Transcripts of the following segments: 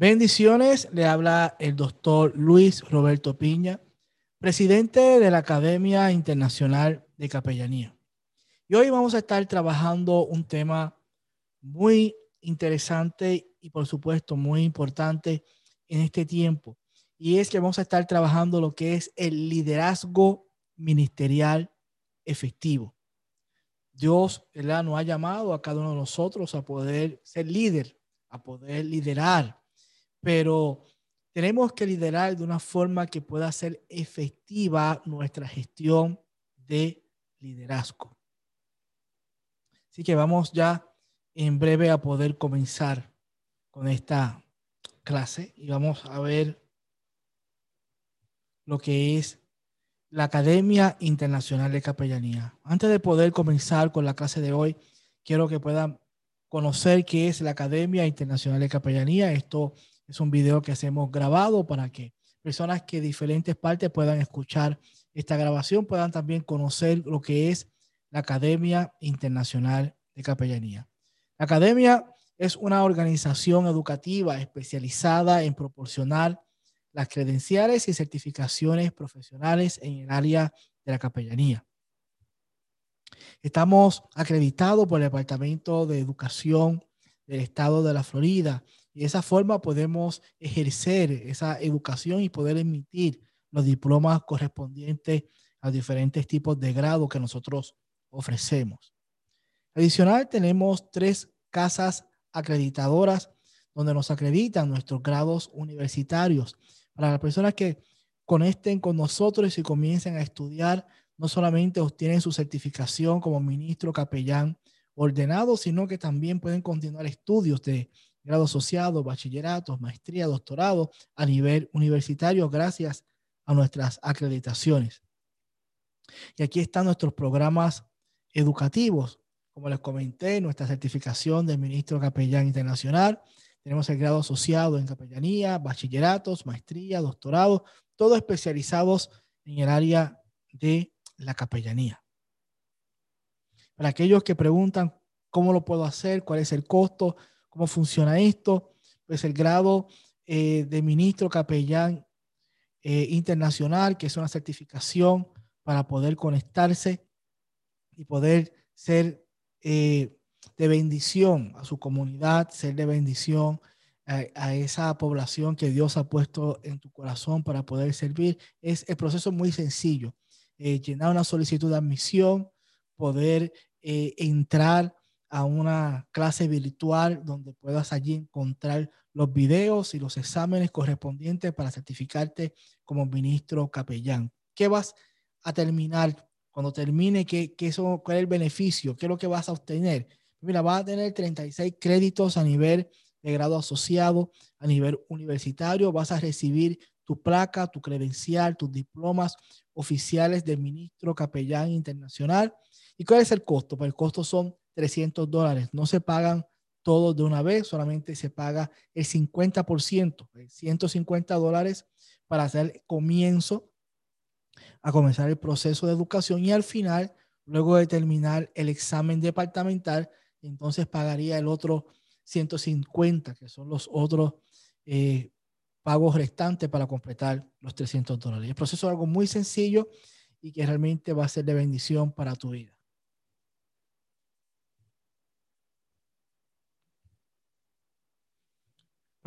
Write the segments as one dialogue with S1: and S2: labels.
S1: Bendiciones, le habla el doctor Luis Roberto Piña, presidente de la Academia Internacional de Capellanía. Y hoy vamos a estar trabajando un tema muy interesante y por supuesto muy importante en este tiempo. Y es que vamos a estar trabajando lo que es el liderazgo ministerial efectivo. Dios ¿verdad? nos ha llamado a cada uno de nosotros a poder ser líder, a poder liderar, pero tenemos que liderar de una forma que pueda ser efectiva nuestra gestión de liderazgo. Así que vamos ya en breve a poder comenzar con esta clase y vamos a ver lo que es la Academia Internacional de Capellanía. Antes de poder comenzar con la clase de hoy, quiero que puedan conocer qué es la Academia Internacional de Capellanía. Esto es un video que hacemos grabado para que personas que diferentes partes puedan escuchar esta grabación, puedan también conocer lo que es la Academia Internacional de Capellanía. La Academia es una organización educativa especializada en proporcionar las credenciales y certificaciones profesionales en el área de la capellanía. Estamos acreditados por el Departamento de Educación del Estado de la Florida y de esa forma podemos ejercer esa educación y poder emitir los diplomas correspondientes a diferentes tipos de grado que nosotros ofrecemos. Adicional, tenemos tres casas acreditadoras donde nos acreditan nuestros grados universitarios para las personas que conecten con nosotros y comiencen a estudiar, no solamente obtienen su certificación como ministro capellán ordenado, sino que también pueden continuar estudios de grado asociado, bachillerato, maestría, doctorado a nivel universitario gracias a nuestras acreditaciones. Y aquí están nuestros programas educativos. Como les comenté, nuestra certificación de ministro capellán internacional, tenemos el grado asociado en capellanía, bachilleratos, maestría, doctorado, todos especializados en el área de la capellanía. Para aquellos que preguntan cómo lo puedo hacer, cuál es el costo, cómo funciona esto, pues el grado eh, de ministro capellán eh, internacional, que es una certificación para poder conectarse y poder ser eh, de bendición a su comunidad, ser de bendición a, esa población que Dios ha puesto en tu corazón para poder servir. Es el proceso muy sencillo. Eh, llenar una solicitud de admisión, poder entrar a una clase virtual donde puedas allí encontrar los videos y los exámenes correspondientes para certificarte como ministro capellán. ¿Qué vas a terminar? Cuando termine, ¿qué, qué eso, ¿cuál es el beneficio? ¿Qué es lo que vas a obtener? Mira, vas a tener 36 créditos a nivel de grado asociado, a nivel universitario. Vas a recibir tu placa, tu credencial, tus diplomas oficiales de ministro capellán internacional. ¿Y cuál es el costo? Pues el costo son 300 dólares. No se pagan todos de una vez, solamente se paga el 50%, 150 dólares para hacer comienzo a comenzar el proceso de educación y al final, luego de terminar el examen departamental, entonces pagaría el otro 150, que son los otros eh, pagos restantes para completar los 300 dólares. El proceso es algo muy sencillo y que realmente va a ser de bendición para tu vida.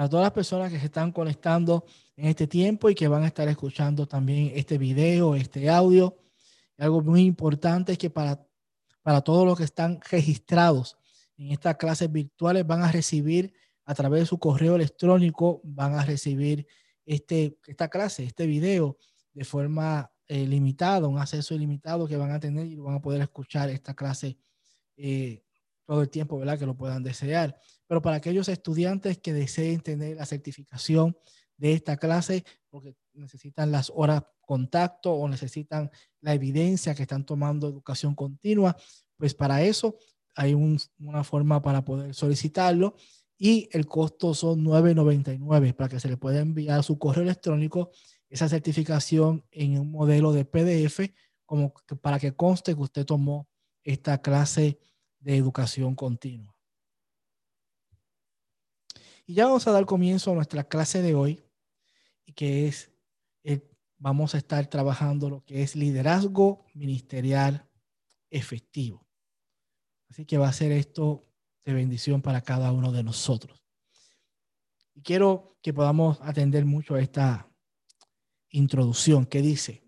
S1: Para todas las personas que se están conectando en este tiempo y que van a estar escuchando también este video, este audio, algo muy importante es que para, para todos los que están registrados en estas clases virtuales van a recibir a través de su correo electrónico, van a recibir este, esta clase, este video de forma eh, limitada, un acceso ilimitado que van a tener y van a poder escuchar esta clase eh, todo el tiempo, ¿verdad? Que lo puedan desear. Pero para aquellos estudiantes que deseen tener la certificación de esta clase, porque necesitan las horas contacto o necesitan la evidencia que están tomando educación continua, pues para eso hay una forma para poder solicitarlo y el costo son 9.99 para que se le pueda enviar a su correo electrónico esa certificación en un modelo de PDF como para que conste que usted tomó esta clase de educación continua. Y ya vamos a dar comienzo a nuestra clase de hoy, que es, eh, vamos a estar trabajando lo que es liderazgo ministerial efectivo. Así que va a ser esto de bendición para cada uno de nosotros. Y quiero que podamos atender mucho a esta introducción que dice,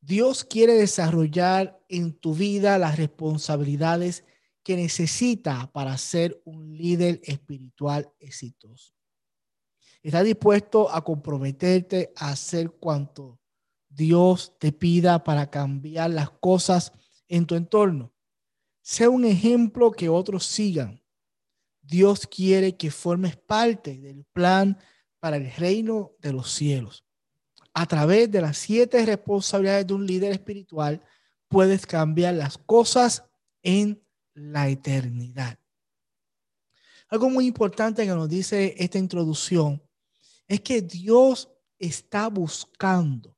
S1: Dios quiere desarrollar en tu vida las responsabilidades que necesita para ser un líder espiritual exitoso. Estás dispuesto a comprometerte a hacer cuanto Dios te pida para cambiar las cosas en tu entorno. Sea un ejemplo que otros sigan. Dios quiere que formes parte del plan para el reino de los cielos. A través de las siete responsabilidades de un líder espiritual, puedes cambiar las cosas en la eternidad. Algo muy importante que nos dice esta introducción es que Dios está buscando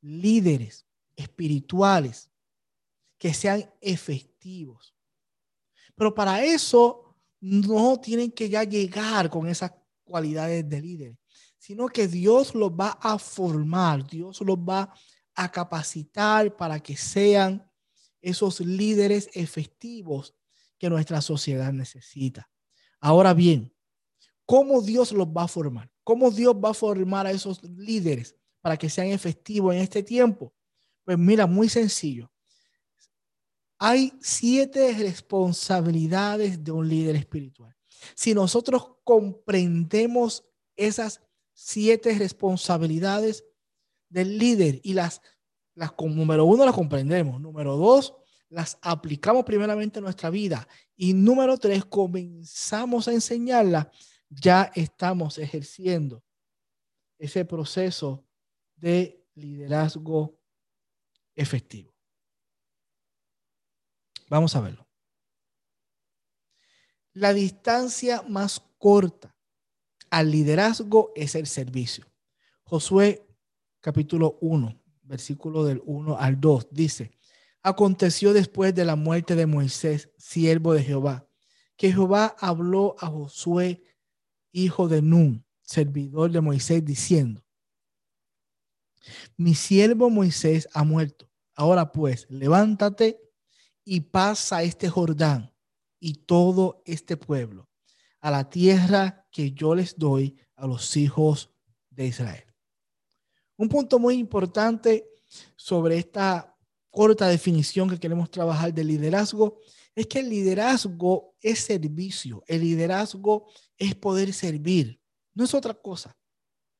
S1: líderes espirituales que sean efectivos. Pero para eso no tienen que ya llegar con esas cualidades de líder, sino que Dios los va a formar, Dios los va a capacitar para que sean esos líderes efectivos que nuestra sociedad necesita. Ahora bien, ¿cómo Dios los va a formar? ¿Cómo Dios va a formar a esos líderes para que sean efectivos en este tiempo? Pues mira, muy sencillo. Hay siete responsabilidades de un líder espiritual. Si nosotros comprendemos esas siete responsabilidades del líder y las las, número uno, las comprendemos. Número dos, las aplicamos primeramente en nuestra vida. Y número tres, comenzamos a enseñarlas, ya estamos ejerciendo ese proceso de liderazgo efectivo. Vamos a verlo. La distancia más corta al liderazgo es el servicio. Josué capítulo 1, versículo del 1 al 2, dice, aconteció después de la muerte de Moisés, siervo de Jehová, que Jehová habló a Josué, hijo de Nun, servidor de Moisés, diciendo, mi siervo Moisés ha muerto. Ahora pues, levántate y pasa este Jordán y todo este pueblo a la tierra que yo les doy a los hijos de Israel. Un punto muy importante sobre esta corta definición que queremos trabajar de liderazgo es que el liderazgo es servicio, el liderazgo es poder servir, no es otra cosa,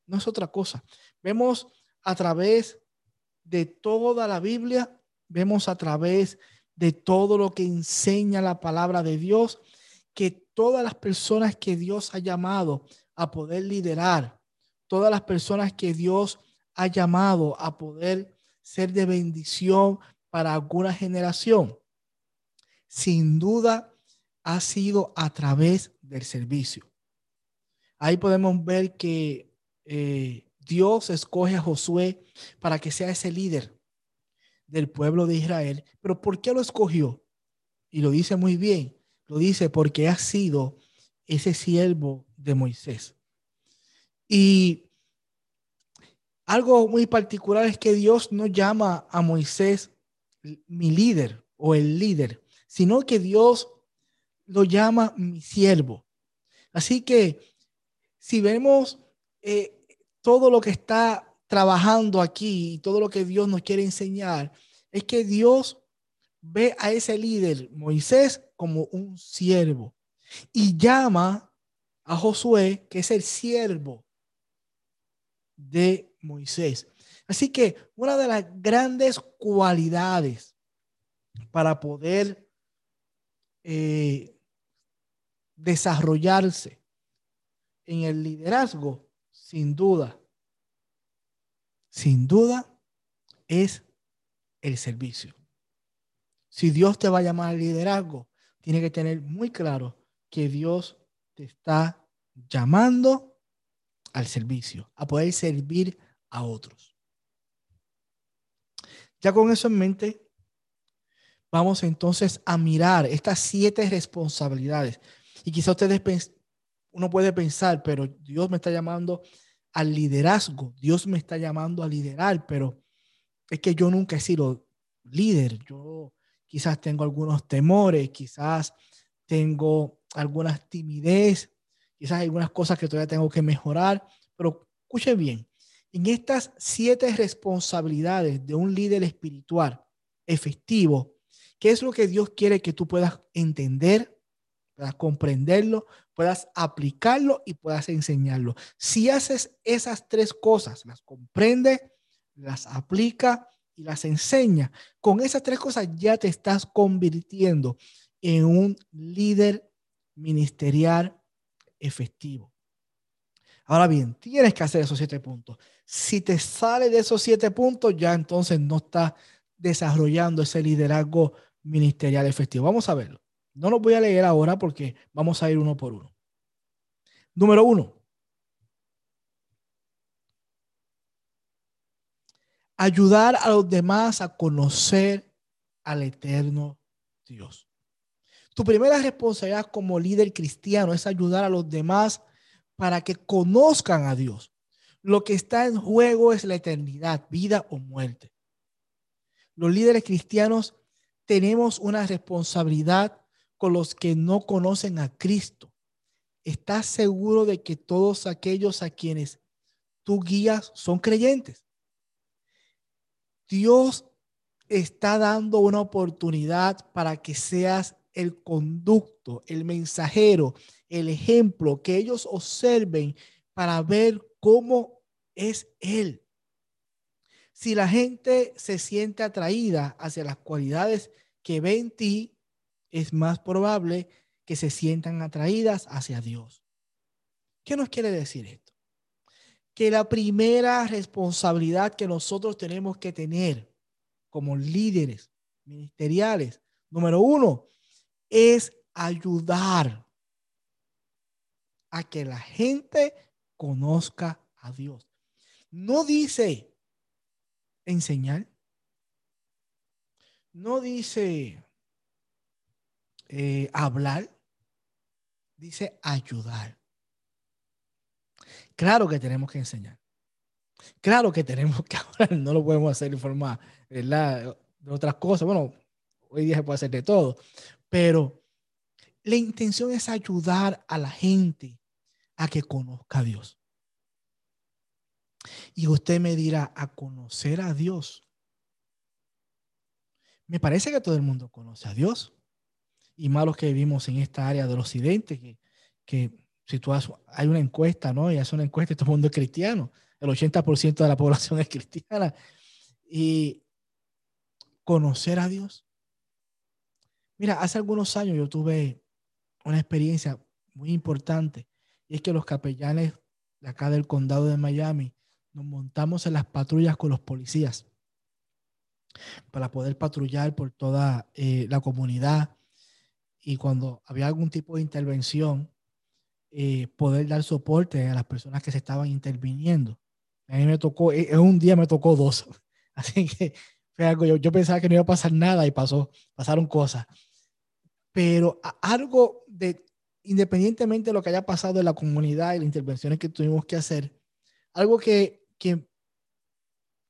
S1: no es otra cosa. Vemos a través de toda la Biblia, vemos a través de todo lo que enseña la palabra de Dios, que todas las personas que Dios ha llamado a poder liderar, todas las personas que Dios ha llamado a poder ser de bendición para alguna generación, sin duda ha sido a través del servicio. Ahí podemos ver que eh, Dios escoge a Josué para que sea ese líder del pueblo de Israel. Pero ¿por qué lo escogió? Y lo dice muy bien. Lo dice porque ha sido ese siervo de Moisés. Y algo muy particular es que Dios no llama a Moisés mi líder o el líder, sino que Dios lo llama mi siervo. Así que si vemos eh, todo lo que está trabajando aquí y todo lo que Dios nos quiere enseñar, es que Dios ve a ese líder, Moisés, como un siervo y llama a Josué, que es el siervo de Moisés. Así que una de las grandes cualidades para poder eh, desarrollarse en el liderazgo, sin duda, sin duda, es el servicio. Si Dios te va a llamar al liderazgo, tiene que tener muy claro que Dios te está llamando al servicio, a poder servir a otros. Ya con eso en mente, vamos entonces a mirar estas siete responsabilidades. Y quizá ustedes uno puede pensar, pero Dios me está llamando al liderazgo, Dios me está llamando a liderar, pero es que yo nunca he sido líder, yo quizás tengo algunos temores, quizás tengo algunas timidez, quizás hay algunas cosas que todavía tengo que mejorar, pero escuche bien, en estas siete responsabilidades de un líder espiritual efectivo, ¿qué es lo que Dios quiere que tú puedas entender, puedas comprenderlo, puedas aplicarlo y puedas enseñarlo? Si haces esas tres cosas, las comprende, las aplica y las enseña, con esas tres cosas ya te estás convirtiendo en un líder ministerial efectivo. Ahora bien, tienes que hacer esos siete puntos. Si te sale de esos siete puntos, ya entonces no estás desarrollando ese liderazgo ministerial efectivo. Vamos a verlo. No lo voy a leer ahora porque vamos a ir uno por uno. Número uno. Ayudar a los demás a conocer al eterno Dios. Tu primera responsabilidad como líder cristiano es ayudar a los demás para que conozcan a Dios. Lo que está en juego es la eternidad, vida o muerte. Los líderes cristianos tenemos una responsabilidad con los que no conocen a Cristo. ¿Estás seguro de que todos aquellos a quienes tú guías son creyentes? Dios está dando una oportunidad para que seas el conducto, el mensajero, el ejemplo, que ellos observen para ver cómo es Él. Si la gente se siente atraída hacia las cualidades que ve en ti, es más probable que se sientan atraídas hacia Dios. ¿Qué nos quiere decir esto? Que la primera responsabilidad que nosotros tenemos que tener como líderes ministeriales, número uno, es ayudar a que la gente conozca a Dios. No dice enseñar. No dice eh, hablar. Dice ayudar. Claro que tenemos que enseñar. Claro que tenemos que hablar. No lo podemos hacer de forma, De otras cosas. Bueno, hoy día se puede hacer de todo. Pero la intención es ayudar a la gente a que conozca a Dios. Y usted me dirá, a conocer a Dios. Me parece que todo el mundo conoce a Dios. Y más los que vivimos en esta área del occidente, que, que si tú hay una encuesta, ¿no? Y hace una encuesta y todo el mundo es cristiano. El 80% de la población es cristiana. Y conocer a Dios. Mira, hace algunos años yo tuve una experiencia muy importante y es que los capellanes de acá del condado de Miami nos montamos en las patrullas con los policías para poder patrullar por toda eh, la comunidad y cuando había algún tipo de intervención, eh, poder dar soporte a las personas que se estaban interviniendo. A mí me tocó, en un día me tocó dos. Así que fue algo, yo, yo pensaba que no iba a pasar nada y pasó, pasaron cosas. Pero algo de, independientemente de lo que haya pasado en la comunidad y las intervenciones que tuvimos que hacer, algo que que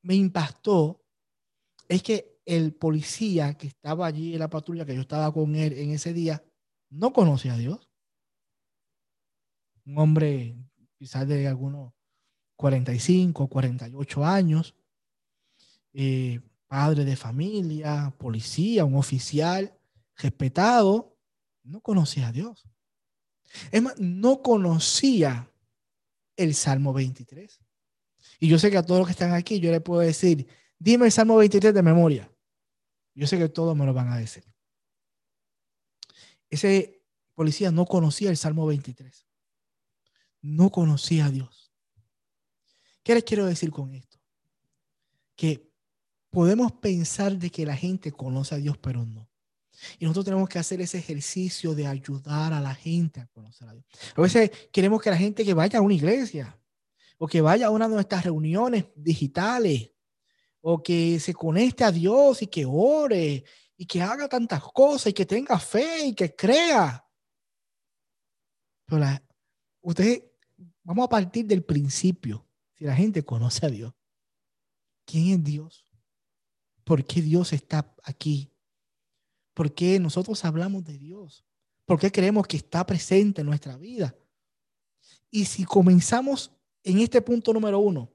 S1: me impactó es que el policía que estaba allí en la patrulla, que yo estaba con él en ese día, no conocía a Dios. Un hombre quizás de algunos 45, 48 años, eh, padre de familia, policía, un oficial respetado, no conocía a Dios. Es más, no conocía el Salmo 23. Y yo sé que a todos los que están aquí, yo les puedo decir, dime el Salmo 23 de memoria. Yo sé que todos me lo van a decir. Ese policía no conocía el Salmo 23. No conocía a Dios. ¿Qué les quiero decir con esto? Que podemos pensar de que la gente conoce a Dios, pero no. Y nosotros tenemos que hacer ese ejercicio de ayudar a la gente a conocer a Dios. A veces queremos que la gente que vaya a una iglesia, o que vaya a una de nuestras reuniones digitales, o que se conecte a Dios y que ore y que haga tantas cosas y que tenga fe y que crea. Pero usted, vamos a partir del principio. Si la gente conoce a Dios, ¿quién es Dios? ¿Por qué Dios está aquí? ¿Por qué nosotros hablamos de Dios? ¿Por qué creemos que está presente en nuestra vida? Y si comenzamos en este punto número uno,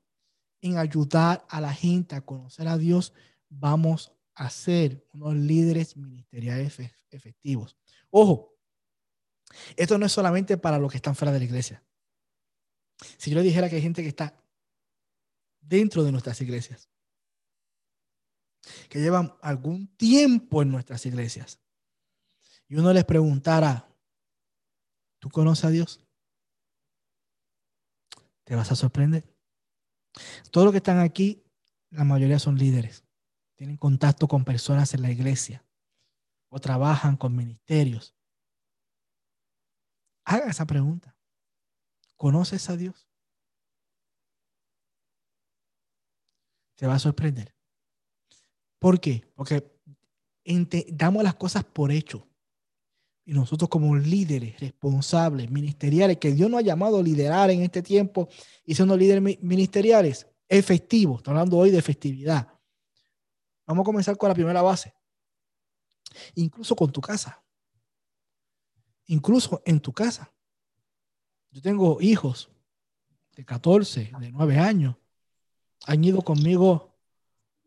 S1: en ayudar a la gente a conocer a Dios, vamos a ser unos líderes ministeriales efectivos. Ojo, esto no es solamente para los que están fuera de la iglesia. Si yo dijera que hay gente que está dentro de nuestras iglesias, que llevan algún tiempo en nuestras iglesias, y uno les preguntara, ¿tú conoces a Dios? Te vas a sorprender. Todos los que están aquí, la mayoría son líderes. Tienen contacto con personas en la iglesia o trabajan con ministerios. Haga esa pregunta. ¿Conoces a Dios? Te va a sorprender. ¿Por qué? Porque damos las cosas por hecho. Y nosotros como líderes responsables, ministeriales, que Dios nos ha llamado a liderar en este tiempo y siendo líderes ministeriales, efectivos, estamos hablando hoy de efectividad. Vamos a comenzar con la primera base. Incluso con tu casa. Incluso en tu casa. Yo tengo hijos de 14, de 9 años. Han ido conmigo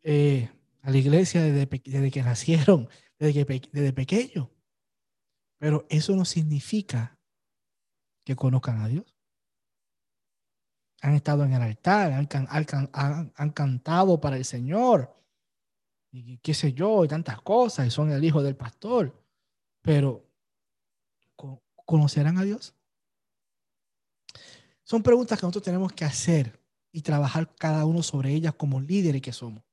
S1: eh, a la iglesia desde, que nacieron, desde, que, desde pequeño. Pero eso no significa que conozcan a Dios. Han estado en el altar, han, cantado para el Señor, y qué sé yo, y tantas cosas, y son el hijo del pastor. Pero, ¿conocerán a Dios? Son preguntas que nosotros tenemos que hacer y trabajar cada uno sobre ellas como líderes que somos.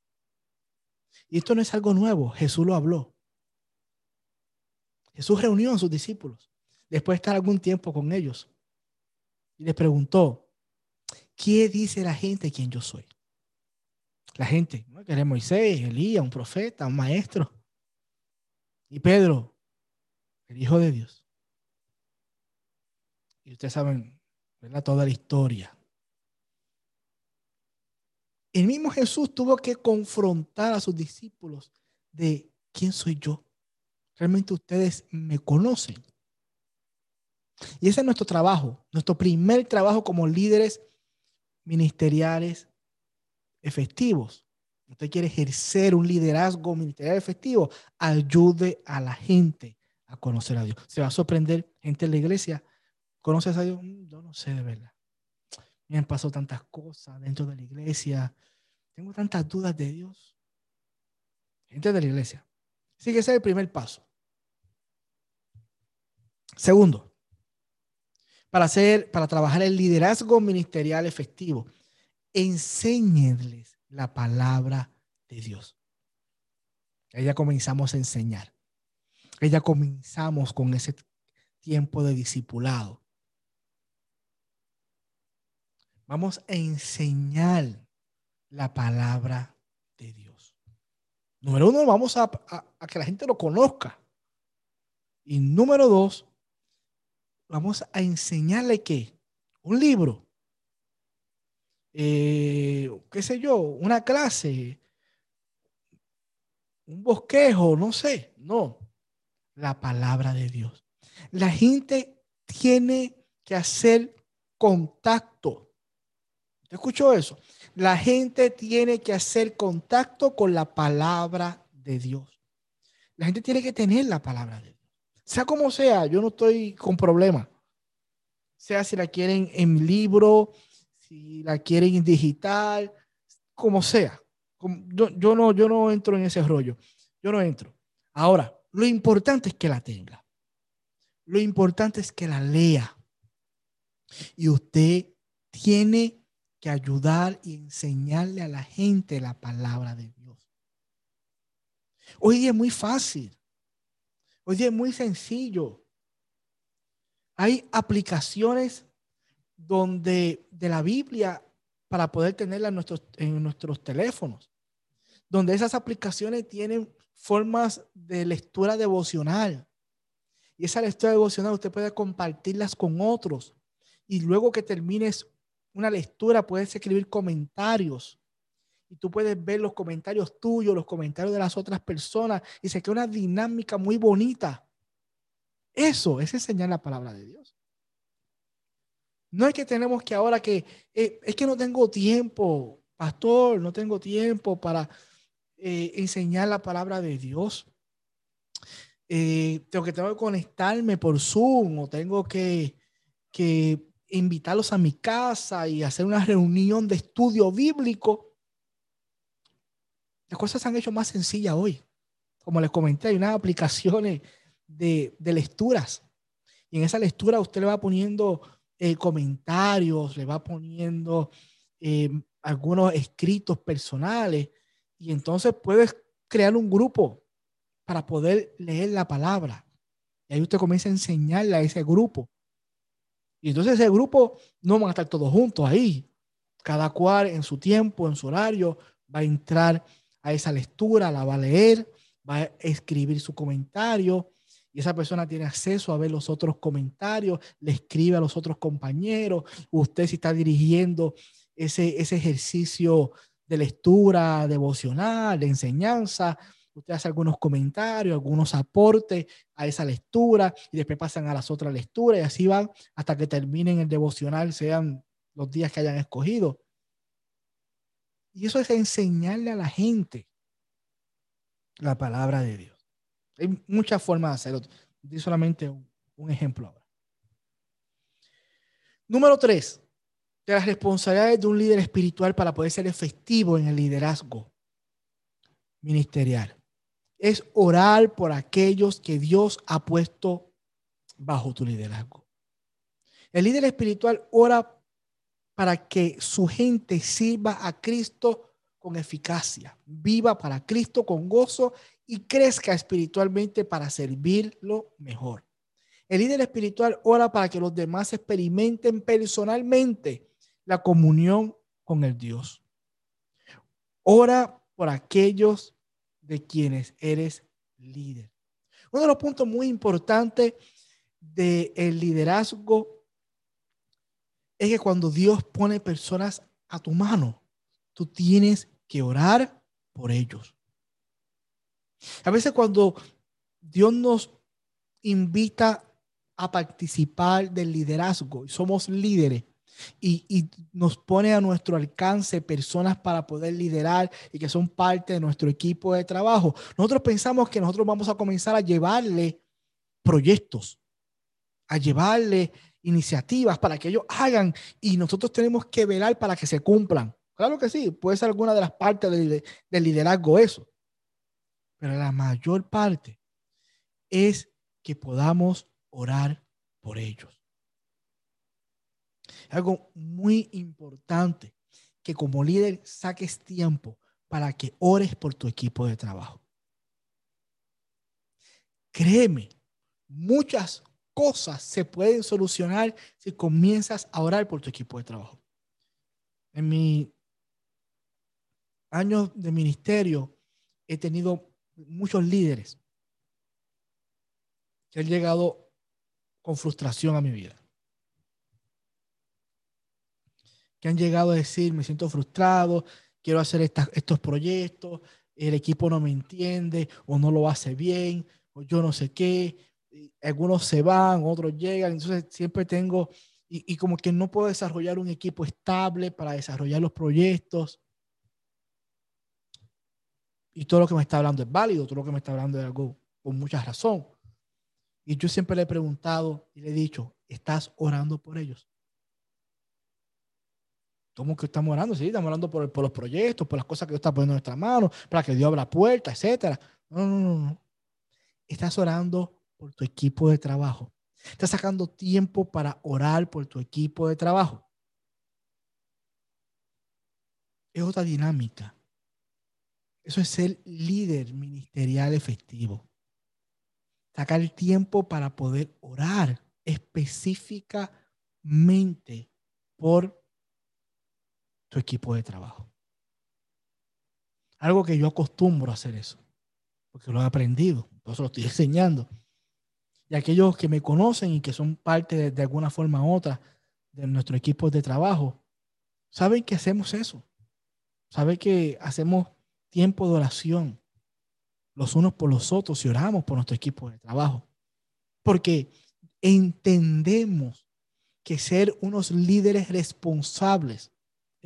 S1: Y esto no es algo nuevo, Jesús lo habló. Jesús reunió a sus discípulos después de estar algún tiempo con ellos y les preguntó, ¿qué dice la gente quién yo soy? La gente, ¿no? que era Moisés, Elías, un profeta, un maestro. Y Pedro, el Hijo de Dios. Y ustedes saben, ¿verdad? Toda la historia. El mismo Jesús tuvo que confrontar a sus discípulos de quién soy yo realmente ustedes me conocen. Y ese es nuestro trabajo, nuestro primer trabajo como líderes ministeriales efectivos. Usted quiere ejercer un liderazgo ministerial efectivo, ayude a la gente a conocer a Dios. Se va a sorprender gente en la iglesia. ¿Conoces a Dios? Mm, yo no sé de verdad. Me han pasado tantas cosas dentro de la iglesia. Tengo tantas dudas de Dios. Gente de la iglesia. Así que ese es el primer paso. Segundo, para hacer, para trabajar el liderazgo ministerial efectivo, enséñenles la palabra de Dios. Ya comenzamos a enseñar. Ya comenzamos con ese tiempo de discipulado. Vamos a enseñar la palabra de Dios. Número uno, vamos a, a que la gente lo conozca. Y número dos, vamos a enseñarle qué? Un libro. Eh, qué sé yo, una clase, un bosquejo, no sé, no, la palabra de Dios. La gente tiene que hacer contacto. ¿Te escuchó eso? La gente tiene que hacer contacto con la palabra de Dios. La gente tiene que tener la palabra de Dios. Sea como sea, yo no estoy con problema. Sea si la quieren en libro, si la quieren en digital, como sea. Yo, yo, no, yo no entro en ese rollo. Yo no entro. Ahora, lo importante es que la tenga. Lo importante es que la lea. Y usted tiene que ayudar y enseñarle a la gente la palabra de Dios. Hoy es muy fácil. Oye, es muy sencillo. Hay aplicaciones donde de la Biblia para poder tenerla en nuestros, en nuestros teléfonos, donde esas aplicaciones tienen formas de lectura devocional. Y esa lectura devocional usted puede compartirlas con otros y luego que termines una lectura puedes escribir comentarios y tú puedes ver los comentarios tuyos, los comentarios de las otras personas y se crea una dinámica muy bonita. Eso es enseñar la palabra de Dios. No es que tenemos que ahora que, eh, es que no tengo tiempo, pastor, no tengo tiempo para eh, enseñar la palabra de Dios. Eh, tengo que tengo que conectarme por Zoom o tengo que, que invitarlos a mi casa y hacer una reunión de estudio bíblico. Las cosas se han hecho más sencillas hoy. Como les comenté, hay unas aplicaciones de, de lecturas. Y en esa lectura usted le va poniendo eh, comentarios, le va poniendo eh, algunos escritos personales. Y entonces puedes crear un grupo para poder leer la palabra. Y ahí usted comienza a enseñarle a ese grupo. Y entonces ese grupo no van a estar todos juntos ahí. Cada cual en su tiempo, en su horario, va a entrar a esa lectura, la va a leer, va a escribir su comentario y esa persona tiene acceso a ver los otros comentarios, le escribe a los otros compañeros, usted si está dirigiendo ese, ese ejercicio de lectura devocional, de enseñanza, usted hace algunos comentarios, algunos aportes a esa lectura y después pasan a las otras lecturas y así van hasta que terminen el devocional, sean los días que hayan escogido. Y eso es enseñarle a la gente la palabra de Dios. Hay muchas formas de hacerlo. Di solamente un, ejemplo ahora. Número tres, de las responsabilidades de un líder espiritual para poder ser efectivo en el liderazgo ministerial. Es orar por aquellos que Dios ha puesto bajo tu liderazgo. El líder espiritual ora para que su gente sirva a Cristo con eficacia, viva para Cristo con gozo y crezca espiritualmente para servirlo mejor. El líder espiritual ora para que los demás experimenten personalmente la comunión con el Dios. Ora por aquellos de quienes eres líder. Uno de los puntos muy importantes del liderazgo es que cuando Dios pone personas a tu mano, tú tienes que orar por ellos. A veces cuando Dios nos invita a participar del liderazgo y somos líderes y, nos pone a nuestro alcance personas para poder liderar y que son parte de nuestro equipo de trabajo, nosotros pensamos que nosotros vamos a comenzar a llevarle proyectos, a llevarle iniciativas para que ellos hagan y nosotros tenemos que velar para que se cumplan. Claro que sí, puede ser alguna de las partes del, liderazgo eso, pero la mayor parte es que podamos orar por ellos. Algo muy importante que como líder saques tiempo para que ores por tu equipo de trabajo. Créeme, muchas cosas se pueden solucionar si comienzas a orar por tu equipo de trabajo. En mi años de ministerio he tenido muchos líderes que han llegado con frustración a mi vida. Que han llegado a decir, me siento frustrado, quiero hacer estos proyectos, el equipo no me entiende o no lo hace bien, o yo no sé qué, algunos se van, otros llegan, entonces siempre tengo, y, como que no puedo desarrollar un equipo estable para desarrollar los proyectos. Y todo lo que me está hablando es válido, todo lo que me está hablando es algo con mucha razón. Y yo siempre le he preguntado y le he dicho, ¿estás orando por ellos? ¿Cómo que estamos orando? Sí, estamos orando por, los proyectos, por las cosas que Dios está poniendo en nuestras manos, para que Dios abra puertas, etcétera. No, no, no, no. Estás orando por tu equipo de trabajo. Estás sacando tiempo para orar por tu equipo de trabajo. Es otra dinámica. Eso es ser líder ministerial efectivo. Sacar el tiempo para poder orar específicamente por equipo de trabajo. Algo que yo acostumbro a hacer eso, porque lo he aprendido, eso lo estoy enseñando y aquellos que me conocen y que son parte de, alguna forma u otra de nuestro equipo de trabajo, saben que hacemos eso. Saben que hacemos tiempo de oración los unos por los otros y oramos por nuestro equipo de trabajo. Porque entendemos que ser unos líderes responsables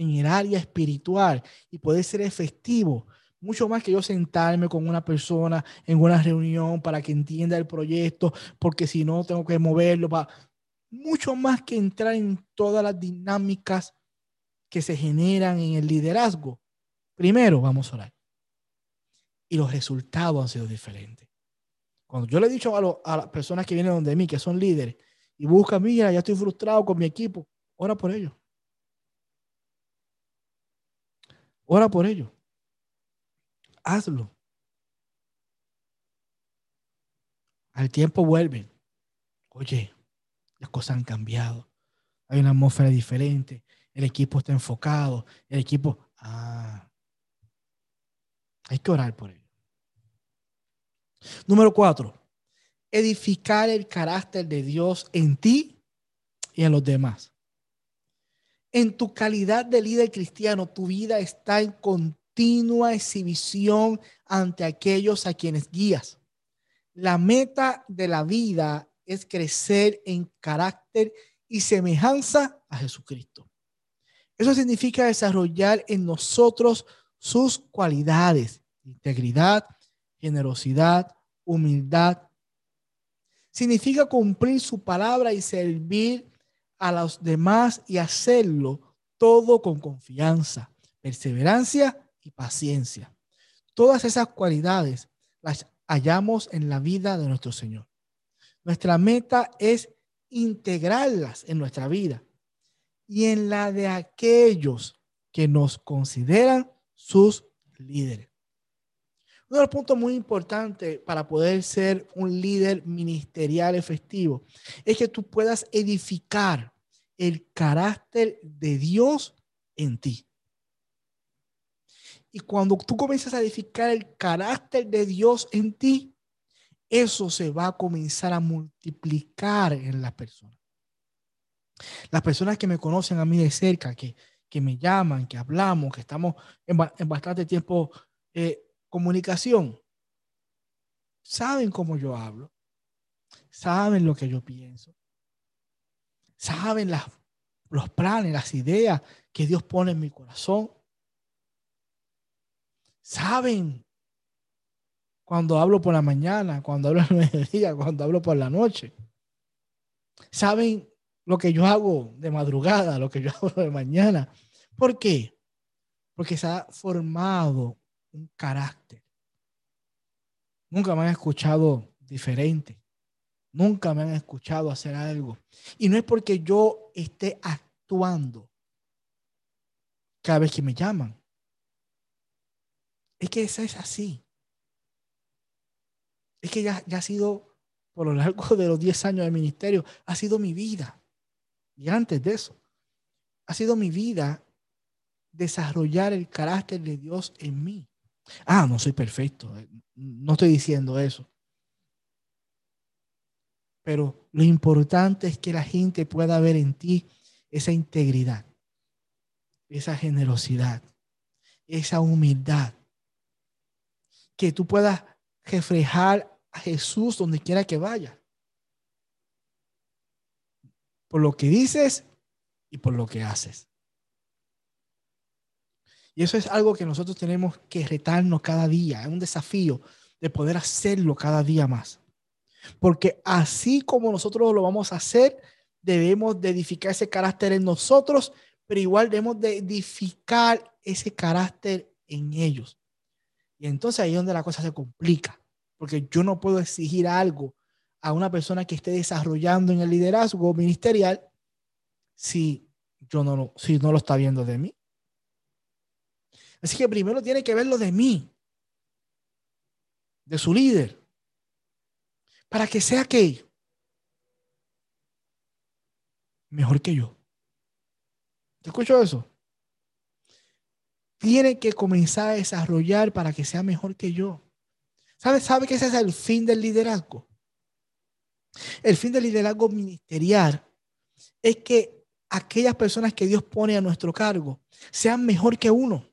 S1: en el área espiritual y poder ser efectivo, mucho más que yo sentarme con una persona en una reunión para que entienda el proyecto, porque si no tengo que moverlo, para, mucho más que entrar en todas las dinámicas que se generan en el liderazgo. Primero vamos a orar. Y los resultados han sido diferentes. Cuando yo le he dicho a, las personas que vienen donde mí, que son líderes, y buscan, mira, ya estoy frustrado con mi equipo, ora por ellos. Ora por ellos. Hazlo. Al tiempo vuelven. Oye, las cosas han cambiado. Hay una atmósfera diferente. El equipo está enfocado. El equipo. Ah. Hay que orar por ello. Número cuatro. Edificar el carácter de Dios en ti y en los demás. En tu calidad de líder cristiano, tu vida está en continua exhibición ante aquellos a quienes guías. La meta de la vida es crecer en carácter y semejanza a Jesucristo. Eso significa desarrollar en nosotros sus cualidades, integridad, generosidad, humildad. Significa cumplir su palabra y servir a los demás y hacerlo todo con confianza, perseverancia y paciencia. Todas esas cualidades las hallamos en la vida de nuestro Señor. Nuestra meta es integrarlas en nuestra vida y en la de aquellos que nos consideran sus líderes. Uno de los puntos muy importantes para poder ser un líder ministerial efectivo es que tú puedas edificar el carácter de Dios en ti. Y cuando tú comienzas a edificar el carácter de Dios en ti, eso se va a comenzar a multiplicar en las personas. Las personas que me conocen a mí de cerca, que, que me llaman, que hablamos, que estamos en, bastante tiempo eh, comunicación, saben cómo yo hablo, saben lo que yo pienso, saben las, los planes, las ideas que Dios pone en mi corazón, saben cuando hablo por la mañana, cuando hablo al mediodía, cuando hablo por la noche. Saben lo que yo hago de madrugada, lo que yo hago de mañana. ¿Por qué? Porque se ha formado un carácter. Nunca me han escuchado diferente. Nunca me han escuchado hacer algo. Y no es porque yo esté actuando cada vez que me llaman. Es que eso es así es que ya, ya ha sido, por lo largo de los 10 años de ministerio, ha sido mi vida. Y antes de eso, ha sido mi vida desarrollar el carácter de Dios en mí. Ah, no soy perfecto, eh, no estoy diciendo eso. Pero lo importante es que la gente pueda ver en ti esa integridad, esa generosidad, esa humildad. Que tú puedas reflejar a Jesús donde quiera que vaya. Por lo que dices y por lo que haces. Y eso es algo que nosotros tenemos que retarnos cada día. Es un desafío de poder hacerlo cada día más. Porque así como nosotros lo vamos a hacer, debemos de edificar ese carácter en nosotros, pero igual debemos de edificar ese carácter en ellos. Y entonces ahí es donde la cosa se complica porque yo no puedo exigir algo a una persona que esté desarrollando en el liderazgo ministerial si yo no lo, si no lo está viendo de mí. Así que primero tiene que verlo de mí, de su líder, para que sea que mejor que yo. ¿Te escucho eso? Tiene que comenzar a desarrollar para que sea mejor que yo. ¿Sabe, ¿Sabe que ese es el fin del liderazgo? El fin del liderazgo ministerial es que aquellas personas que Dios pone a nuestro cargo sean mejor que uno.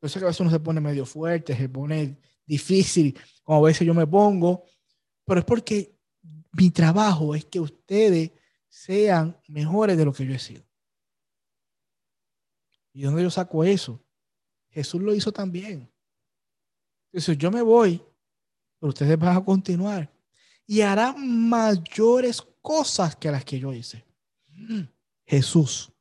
S1: Yo sé que a veces uno se pone medio fuerte, se pone difícil, como a veces yo me pongo, pero es porque mi trabajo es que ustedes sean mejores de lo que yo he sido. ¿Y dónde yo saco eso? Jesús lo hizo también. Entonces yo me voy, pero ustedes van a continuar y harán mayores cosas que las que yo hice. Jesús,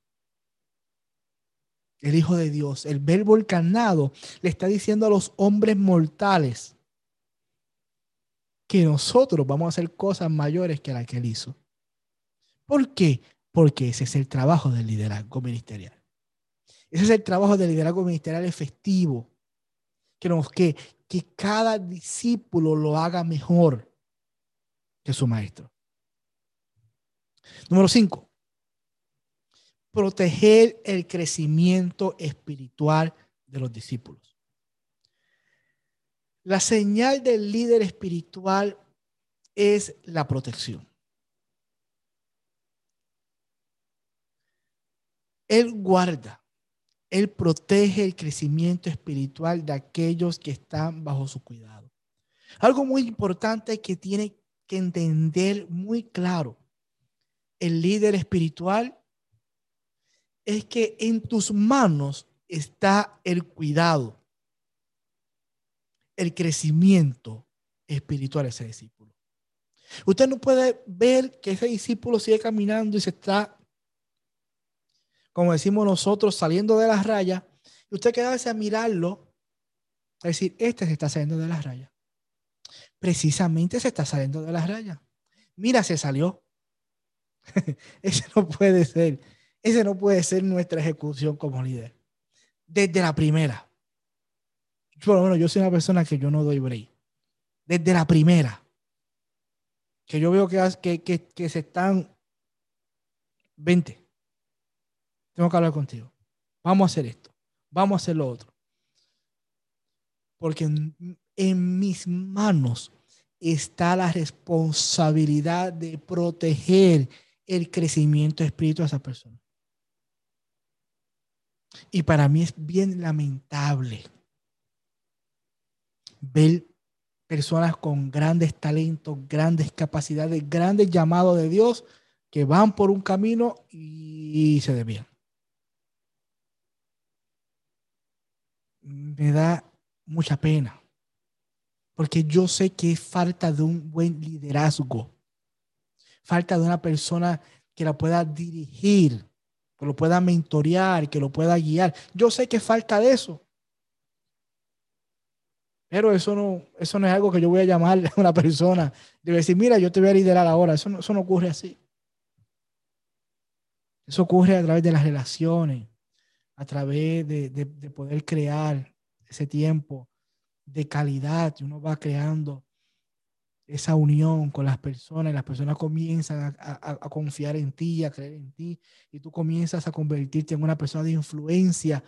S1: el Hijo de Dios, el verbo encarnado, le está diciendo a los hombres mortales que nosotros vamos a hacer cosas mayores que las que él hizo. ¿Por qué? Porque ese es el trabajo del liderazgo ministerial. Ese es el trabajo del liderazgo ministerial efectivo. Que, nos, que, que cada discípulo lo haga mejor que su maestro. Número cinco, proteger el crecimiento espiritual de los discípulos. La señal del líder espiritual es la protección. Él guarda, él protege el crecimiento espiritual de aquellos que están bajo su cuidado. Algo muy importante que tiene que entender muy claro el líder espiritual es que en tus manos está el cuidado, el crecimiento espiritual de ese discípulo. Usted no puede ver que ese discípulo sigue caminando y se está, como decimos nosotros, saliendo de las rayas. Y usted queda a mirarlo, es decir, este se está saliendo de las rayas. Precisamente se está saliendo de las rayas. Mira, se salió. Ese no puede ser. Ese no puede ser nuestra ejecución como líder. Desde la primera. Por lo menos yo soy una persona que yo no doy break. Desde la primera. Que yo veo que, que, que, se están. Vente. Tengo que hablar contigo. Vamos a hacer esto. Vamos a hacer lo otro. Porque en, en mis manos está la responsabilidad de proteger el crecimiento espiritual de esa persona. Y para mí es bien lamentable ver personas con grandes talentos, grandes capacidades, grandes llamados de Dios que van por un camino y se desvían. Me da mucha pena, porque yo sé que falta de un buen liderazgo falta de una persona que la pueda dirigir, que lo pueda mentorear, que lo pueda guiar. Yo sé que falta de eso. Pero eso no, eso no es algo que yo voy a llamar a una persona. Debe decir, mira, yo te voy a liderar ahora. Eso no, eso no ocurre así. Eso ocurre a través de las relaciones, a través de, de, de poder crear ese tiempo de calidad uno va creando esa unión con las personas, las personas comienzan a, confiar en ti, a creer en ti, y tú comienzas a convertirte en una persona de influencia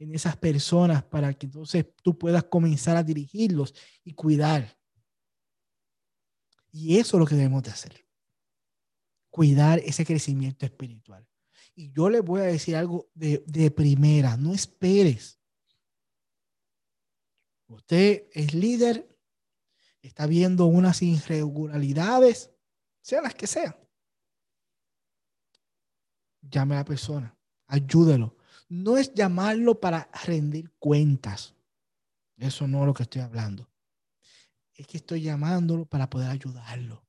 S1: en esas personas para que entonces tú puedas comenzar a dirigirlos y cuidar. Y eso es lo que debemos de hacer. Cuidar ese crecimiento espiritual. Y yo le voy a decir algo de, de primera, no esperes. Usted es líder está viendo unas irregularidades, sean las que sean, llame a la persona, ayúdelo. No es llamarlo para rendir cuentas. Eso no es lo que estoy hablando. Es que estoy llamándolo para poder ayudarlo.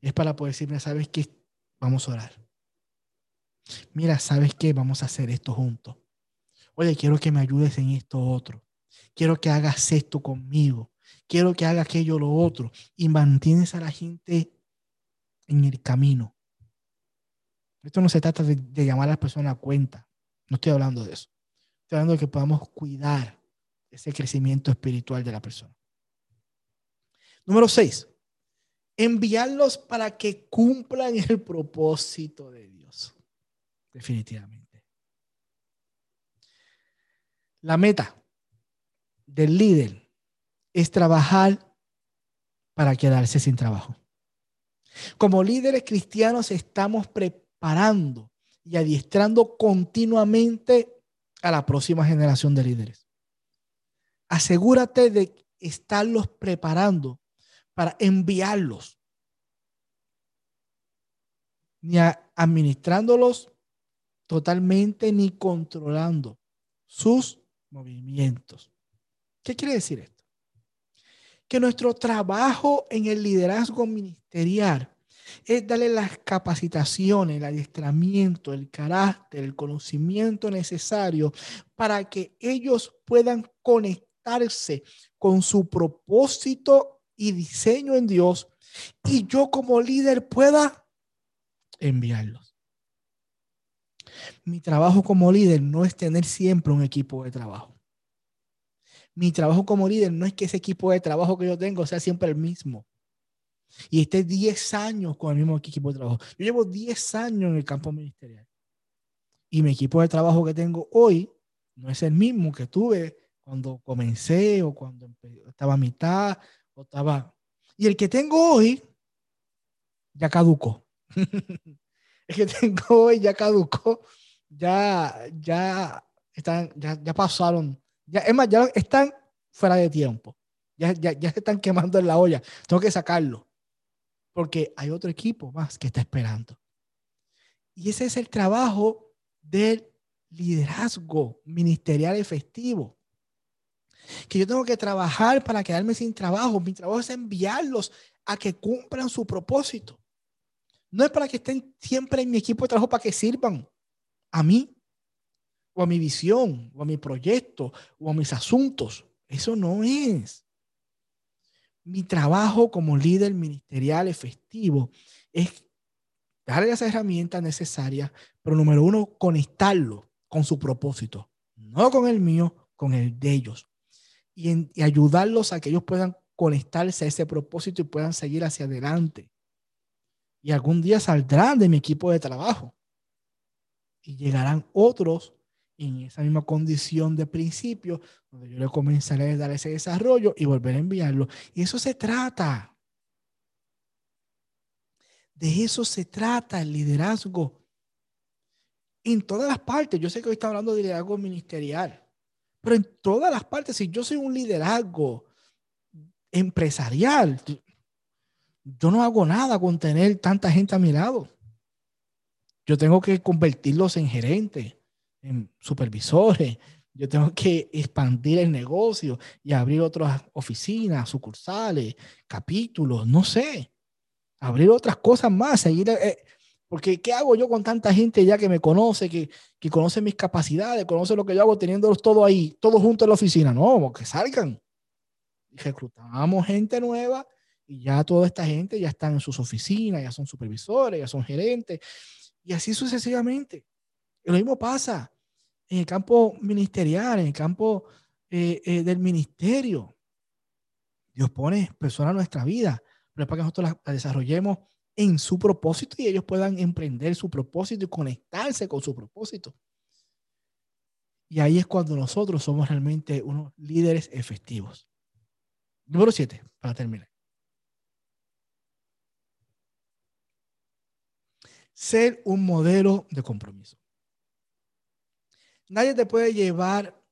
S1: Es para poder decirme, ¿sabes qué? Vamos a orar. Mira, ¿sabes qué? Vamos a hacer esto juntos. Oye, quiero que me ayudes en esto otro. Quiero que hagas esto conmigo quiero que haga aquello lo otro y mantienes a la gente en el camino. Esto no se trata de, llamar a las personas a cuenta. No estoy hablando de eso. Estoy hablando de que podamos cuidar ese crecimiento espiritual de la persona. Número seis, enviarlos para que cumplan el propósito de Dios. Definitivamente. La meta del líder es trabajar para quedarse sin trabajo. Como líderes cristianos estamos preparando y adiestrando continuamente a la próxima generación de líderes. Asegúrate de estarlos preparando para enviarlos, ni administrándolos totalmente, ni controlando sus movimientos. ¿Qué quiere decir esto? Que nuestro trabajo en el liderazgo ministerial es darle las capacitaciones, el adiestramiento, el carácter, el conocimiento necesario para que ellos puedan conectarse con su propósito y diseño en Dios y yo como líder pueda enviarlos. Mi trabajo como líder no es tener siempre un equipo de trabajo. Mi trabajo como líder no es que ese equipo de trabajo que yo tengo sea siempre el mismo y esté 10 años con el mismo equipo de trabajo. Yo llevo 10 años en el campo ministerial. Y mi equipo de trabajo que tengo hoy no es el mismo que tuve cuando comencé o cuando estaba a mitad o estaba... Y el que tengo hoy ya caducó. el que tengo hoy ya caducó. Ya, ya están, ya, ya pasaron. Ya, es más, ya están fuera de tiempo. Ya, ya, ya se están quemando en la olla. Tengo que sacarlo porque hay otro equipo más que está esperando. Y ese es el trabajo del liderazgo ministerial efectivo. Que yo tengo que trabajar para quedarme sin trabajo. Mi trabajo es enviarlos a que cumplan su propósito. No es para que estén siempre en mi equipo de trabajo para que sirvan a mí, o a mi visión, o a mi proyecto, o a mis asuntos. Eso no es mi trabajo como líder ministerial efectivo es darle las herramientas necesarias, pero número uno, conectarlo con su propósito, no con el mío, con el de ellos. Y, y ayudarlos a que ellos puedan conectarse a ese propósito y puedan seguir hacia adelante. Y algún día saldrán de mi equipo de trabajo y llegarán otros en esa misma condición de principio, donde yo le comenzaré a dar ese desarrollo y volver a enviarlo. Y eso se trata. De eso se trata el liderazgo. En todas las partes, yo sé que hoy está hablando de liderazgo ministerial, pero en todas las partes, si yo soy un liderazgo empresarial, yo no hago nada con tener tanta gente a mi lado. Yo tengo que convertirlos en gerentes en supervisores, yo tengo que expandir el negocio y abrir otras oficinas, sucursales, capítulos, no sé, abrir otras cosas más, seguir, eh, porque ¿qué hago yo con tanta gente ya que me conoce, que, que conoce mis capacidades, conoce lo que yo hago teniéndolos todo ahí, todos juntos en la oficina? No, que salgan. Y reclutamos gente nueva y ya toda esta gente ya están en sus oficinas, ya son supervisores, ya son gerentes y así sucesivamente. Y lo mismo pasa en el campo ministerial, en el campo eh, eh, del ministerio. Dios pone personas en nuestra vida, pero es para que nosotros las, desarrollemos en su propósito y ellos puedan emprender su propósito y conectarse con su propósito. Y ahí es cuando nosotros somos realmente unos líderes efectivos. Número siete, para terminar. Ser un modelo de compromiso. Nadie te puede llevar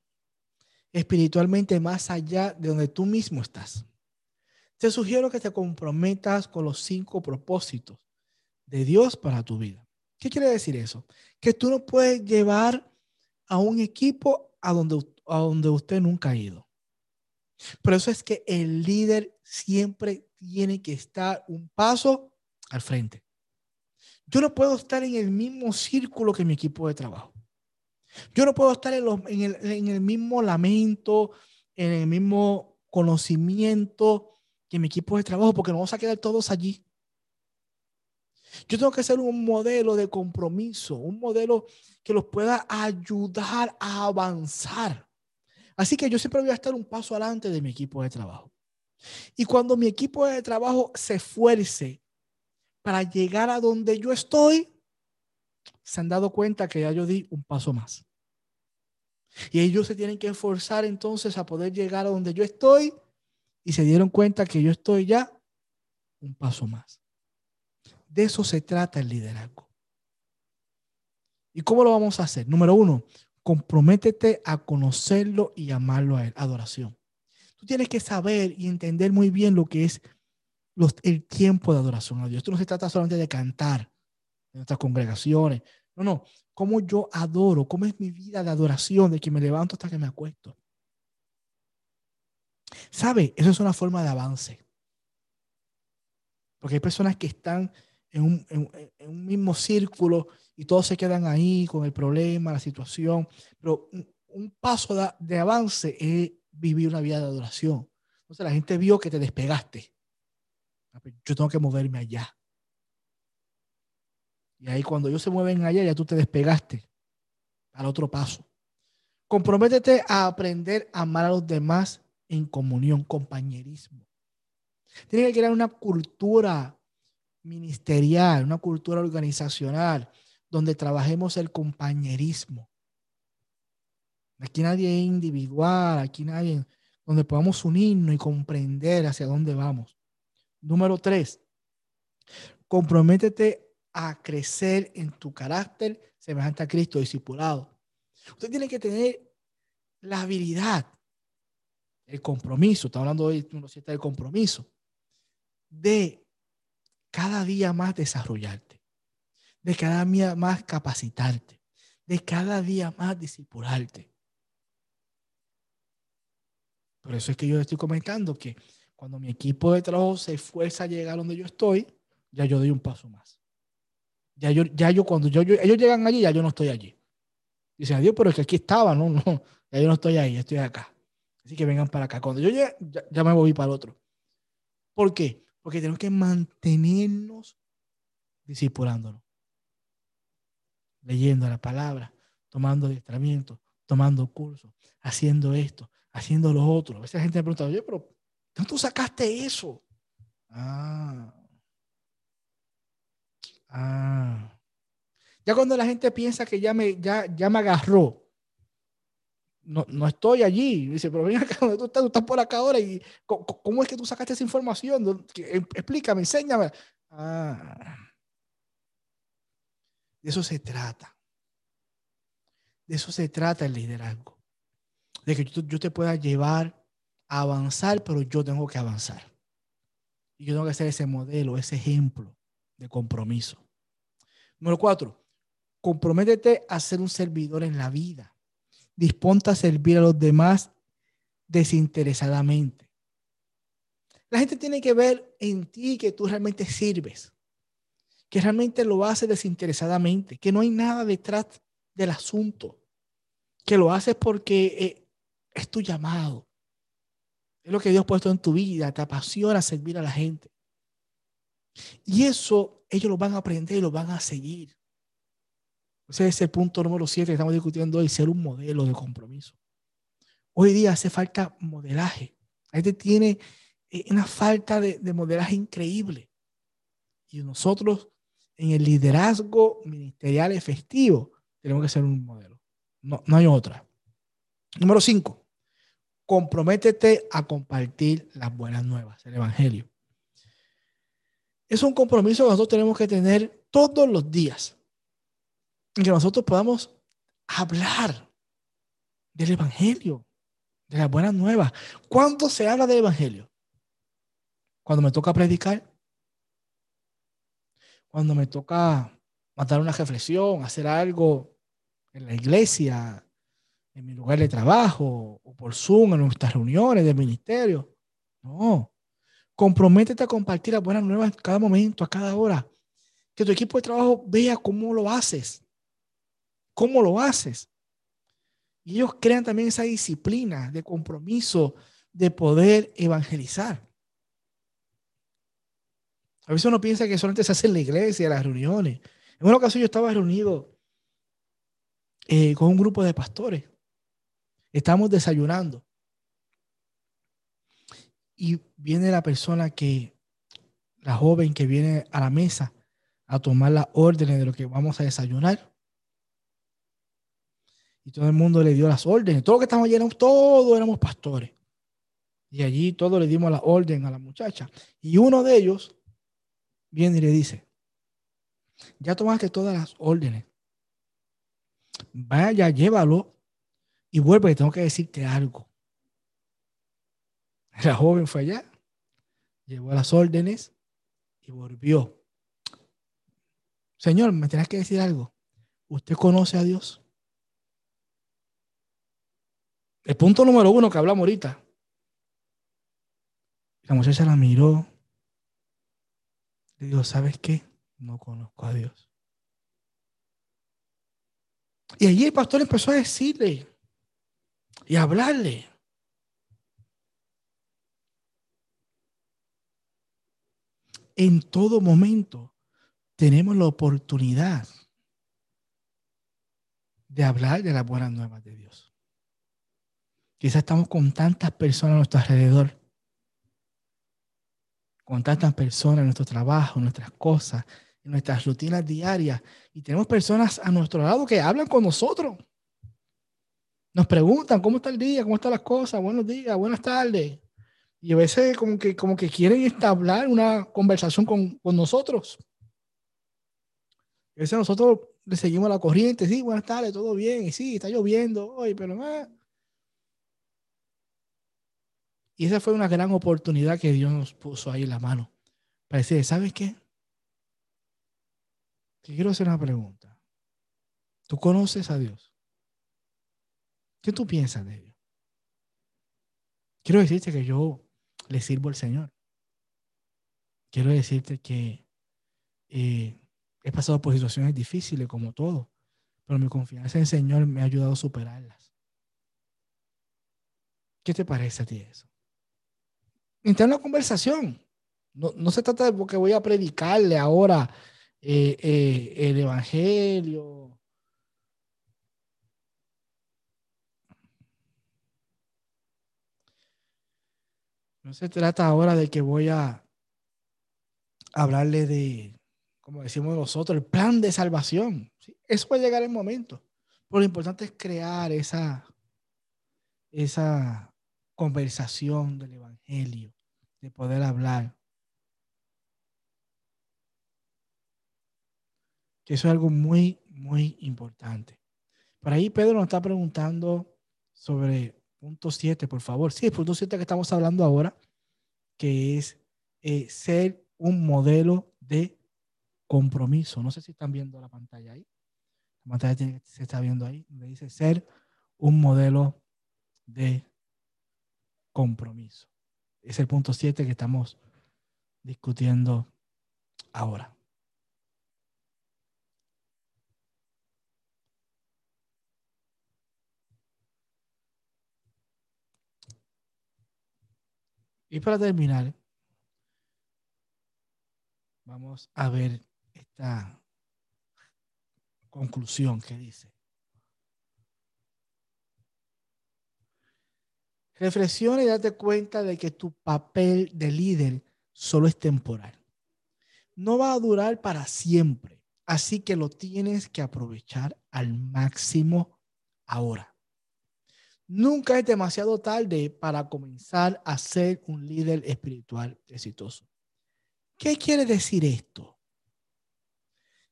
S1: espiritualmente más allá de donde tú mismo estás. Te sugiero que te comprometas con los cinco propósitos de Dios para tu vida. ¿Qué quiere decir eso? Que tú no puedes llevar a un equipo a donde, a donde usted nunca ha ido. Por eso es que el líder siempre tiene que estar un paso al frente. Yo no puedo estar en el mismo círculo que mi equipo de trabajo. Yo no puedo estar en, el, mismo lamento, en el mismo conocimiento que mi equipo de trabajo, porque no vamos a quedar todos allí. Yo tengo que ser un modelo de compromiso, un modelo que los pueda ayudar a avanzar. Así que yo siempre voy a estar un paso adelante de mi equipo de trabajo. Y cuando mi equipo de trabajo se esfuerce para llegar a donde yo estoy, se han dado cuenta que ya yo di un paso más. Y ellos se tienen que esforzar entonces a poder llegar a donde yo estoy y se dieron cuenta que yo estoy ya un paso más. De eso se trata el liderazgo. ¿Y cómo lo vamos a hacer? Número uno, comprométete a conocerlo y amarlo a él. Adoración. Tú tienes que saber y entender muy bien lo que es los, el tiempo de adoración a Dios. Esto no se trata solamente de cantar en nuestras congregaciones. No, no. Cómo yo adoro, cómo es mi vida de adoración, de que me levanto hasta que me acuesto. ¿Sabe? Eso es una forma de avance. Porque hay personas que están en un, en, un, mismo círculo y todos se quedan ahí con el problema, la situación. Pero un, paso de, avance es vivir una vida de adoración. Entonces la gente vio que te despegaste. Ah, pues, yo tengo que moverme allá. Y ahí cuando ellos se mueven allá, ya tú te despegaste al otro paso. Comprométete a aprender a amar a los demás en comunión, compañerismo. Tiene que crear una cultura ministerial, una cultura organizacional, donde trabajemos el compañerismo. Aquí nadie es individual, aquí nadie, donde podamos unirnos y comprender hacia dónde vamos. Número tres, comprométete a crecer en tu carácter semejante a Cristo, discipulado. Usted tiene que tener la habilidad, el compromiso, está hablando hoy del compromiso, de cada día más desarrollarte, de cada día más capacitarte, de cada día más discipularte. Por eso es que yo estoy comentando que cuando mi equipo de trabajo se esfuerza a llegar donde yo estoy, ya yo doy un paso más. Ya yo, ya yo cuando yo, ellos llegan allí, ya yo no estoy allí. Dicen, adiós, pero es que aquí estaba, no, no, ya yo no estoy ahí, estoy acá. Así que vengan para acá. Cuando yo llegue, ya, ya me voy para el otro. ¿Por qué? Porque tenemos que mantenernos discipulándonos. Leyendo la palabra, tomando adiestramiento, tomando cursos, haciendo esto, haciendo lo otro. A veces la gente me pregunta, oye, pero ¿dónde tú sacaste eso? Ah. Ah. Ya cuando la gente piensa que ya me, ya, ya me agarró, no, no estoy allí. Dice, pero ven acá, ¿dónde tú estás? Tú estás por acá ahora. y ¿Cómo, es que tú sacaste esa información? Em, explícame, enséñame. Ah. De eso se trata. De eso se trata el liderazgo. De que yo, yo te pueda llevar a avanzar, pero yo tengo que avanzar. Y yo tengo que ser ese modelo, ese ejemplo de compromiso. Número cuatro, comprométete a ser un servidor en la vida disponta a servir a los demás desinteresadamente. La gente tiene que ver en ti que tú realmente sirves, que realmente lo haces desinteresadamente, que no hay nada detrás del asunto, que lo haces porque eh, es tu llamado. Es lo que Dios ha puesto en tu vida, te apasiona servir a la gente. Y eso ellos lo van a aprender y lo van a seguir. Ese es el punto número siete que estamos discutiendo hoy, ser un modelo de compromiso. Hoy día hace falta modelaje. La gente tiene eh, una falta de, modelaje increíble. Y nosotros en el liderazgo ministerial efectivo tenemos que ser un modelo. No, no hay otra. Número cinco, comprométete a compartir las buenas nuevas, el Evangelio. Es un compromiso que nosotros tenemos que tener todos los días que nosotros podamos hablar del Evangelio, de las buenas nuevas. ¿Cuándo se habla del Evangelio? Cuando me toca predicar, cuando me toca matar una reflexión, hacer algo en la iglesia, en mi lugar de trabajo, o por Zoom, en nuestras reuniones de ministerio. No. Comprométete a compartir las buenas nuevas en cada momento, a cada hora. Que tu equipo de trabajo vea cómo lo haces cómo lo haces. Y ellos crean también esa disciplina de compromiso de poder evangelizar. A veces uno piensa que solamente se hace en la iglesia, en las reuniones. En una ocasión yo estaba reunido eh, con un grupo de pastores. Estamos desayunando. Y viene la persona que, la joven que viene a la mesa a tomar las órdenes de lo que vamos a desayunar y todo el mundo le dio las órdenes. Todo lo que estamos allí, todos éramos pastores. Y allí todos le dimos la orden a la muchacha. Y uno de ellos viene y le dice, ya tomaste todas las órdenes. vaya, llévalo y vuelve, tengo que decirte algo. La joven fue allá, llevó las órdenes y volvió. Señor, me tienes que decir algo. ¿Usted conoce a Dios? El punto número uno que hablamos ahorita. La muchacha la miró. Le dijo, ¿sabes qué? No conozco a Dios. Y allí el pastor empezó a decirle y a hablarle. En todo momento tenemos la oportunidad de hablar de las buenas nuevas de Dios. Quizás estamos con tantas personas a nuestro alrededor, con tantas personas en nuestro trabajo, en nuestras cosas, en nuestras rutinas diarias, y tenemos personas a nuestro lado que hablan con nosotros. Nos preguntan cómo está el día, cómo están las cosas, buenos días, buenas tardes. Y a veces como que, como que quieren establecer una conversación con, con nosotros. A veces nosotros le seguimos la corriente, sí, buenas tardes, todo bien, y sí, está lloviendo hoy, pero... Ah. Y esa fue una gran oportunidad que Dios nos puso ahí en la mano. Para decir, ¿sabes qué? Te quiero hacer una pregunta. ¿Tú conoces a Dios? ¿Qué tú piensas de Dios? Quiero decirte que yo le sirvo al Señor. Quiero decirte que eh, he pasado por situaciones difíciles como todo, pero mi confianza en el Señor me ha ayudado a superarlas. ¿Qué te parece a ti eso? Entrar en una conversación. No, no se trata de porque voy a predicarle ahora eh, eh, el Evangelio. No se trata ahora de que voy a hablarle de, como decimos nosotros, el plan de salvación. Eso va a llegar el momento. Pero lo importante es crear esa, esa conversación del Evangelio, de poder hablar. Que eso es algo muy, muy importante. Por ahí Pedro nos está preguntando sobre punto 7, por favor. Sí, el punto 7 que estamos hablando ahora, que es eh, ser un modelo de compromiso. No sé si están viendo la pantalla ahí. La pantalla se está viendo ahí, donde dice ser un modelo de compromiso. Es el punto 7 que estamos discutiendo ahora. Y para terminar, vamos a ver esta conclusión que dice. Reflexiona y date cuenta de que tu papel de líder solo es temporal. No va a durar para siempre, así que lo tienes que aprovechar al máximo ahora. Nunca es demasiado tarde para comenzar a ser un líder espiritual exitoso. ¿Qué quiere decir esto?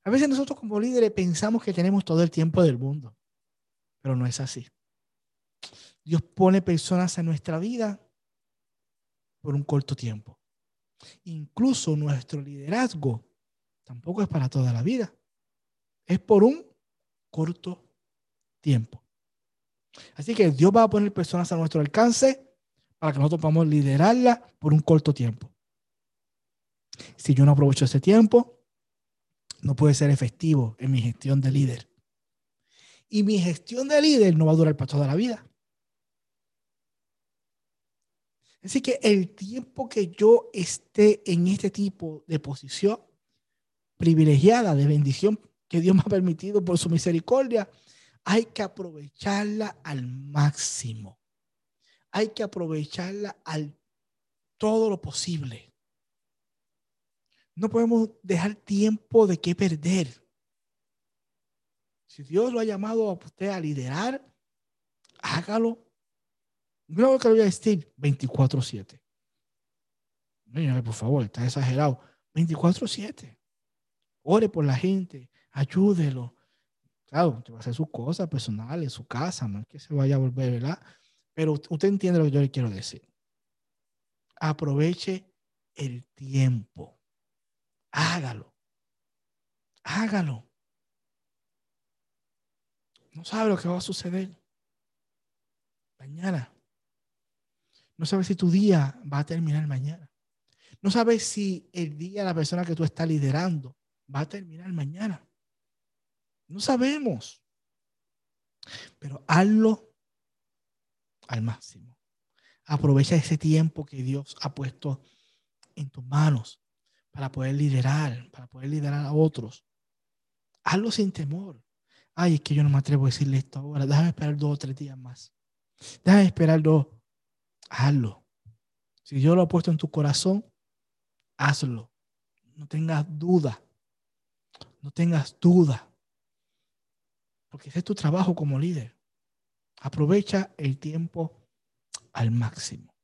S1: A veces nosotros como líderes pensamos que tenemos todo el tiempo del mundo, pero no es así. Dios pone personas en nuestra vida por un corto tiempo. Incluso nuestro liderazgo tampoco es para toda la vida. Es por un corto tiempo. Así que Dios va a poner personas a nuestro alcance para que nosotros podamos liderarla por un corto tiempo. Si yo no aprovecho ese tiempo, no puede ser efectivo en mi gestión de líder. Y mi gestión de líder no va a durar para toda la vida. Así que el tiempo que yo esté en este tipo de posición privilegiada, de bendición que Dios me ha permitido por su misericordia, hay que aprovecharla al máximo. Hay que aprovecharla al todo lo posible. No podemos dejar tiempo de qué perder. Si Dios lo ha llamado a usted a liderar, hágalo. No que lo voy a decir 24-7. por favor, está exagerado. 24-7. Ore por la gente, ayúdelo, Claro, va a hacer sus cosas personales, su casa, no es que se vaya a volver, ¿verdad? Pero usted entiende lo que yo le quiero decir. Aproveche el tiempo. Hágalo. Hágalo. No sabe lo que va a suceder mañana. No sabe si tu día va a terminar mañana. No sabes si el día la persona que tú estás liderando va a terminar mañana. No sabemos. Pero hazlo al máximo. Aprovecha ese tiempo que Dios ha puesto en tus manos para poder liderar, para poder liderar a otros. Hazlo sin temor. Ay, es que yo no me atrevo a decirle esto ahora. Déjame esperar dos o tres días más. Déjame esperar dos. Hazlo. Si Dios lo ha puesto en tu corazón, hazlo. No tengas duda. No tengas duda. Porque ese es tu trabajo como líder. Aprovecha el tiempo al máximo.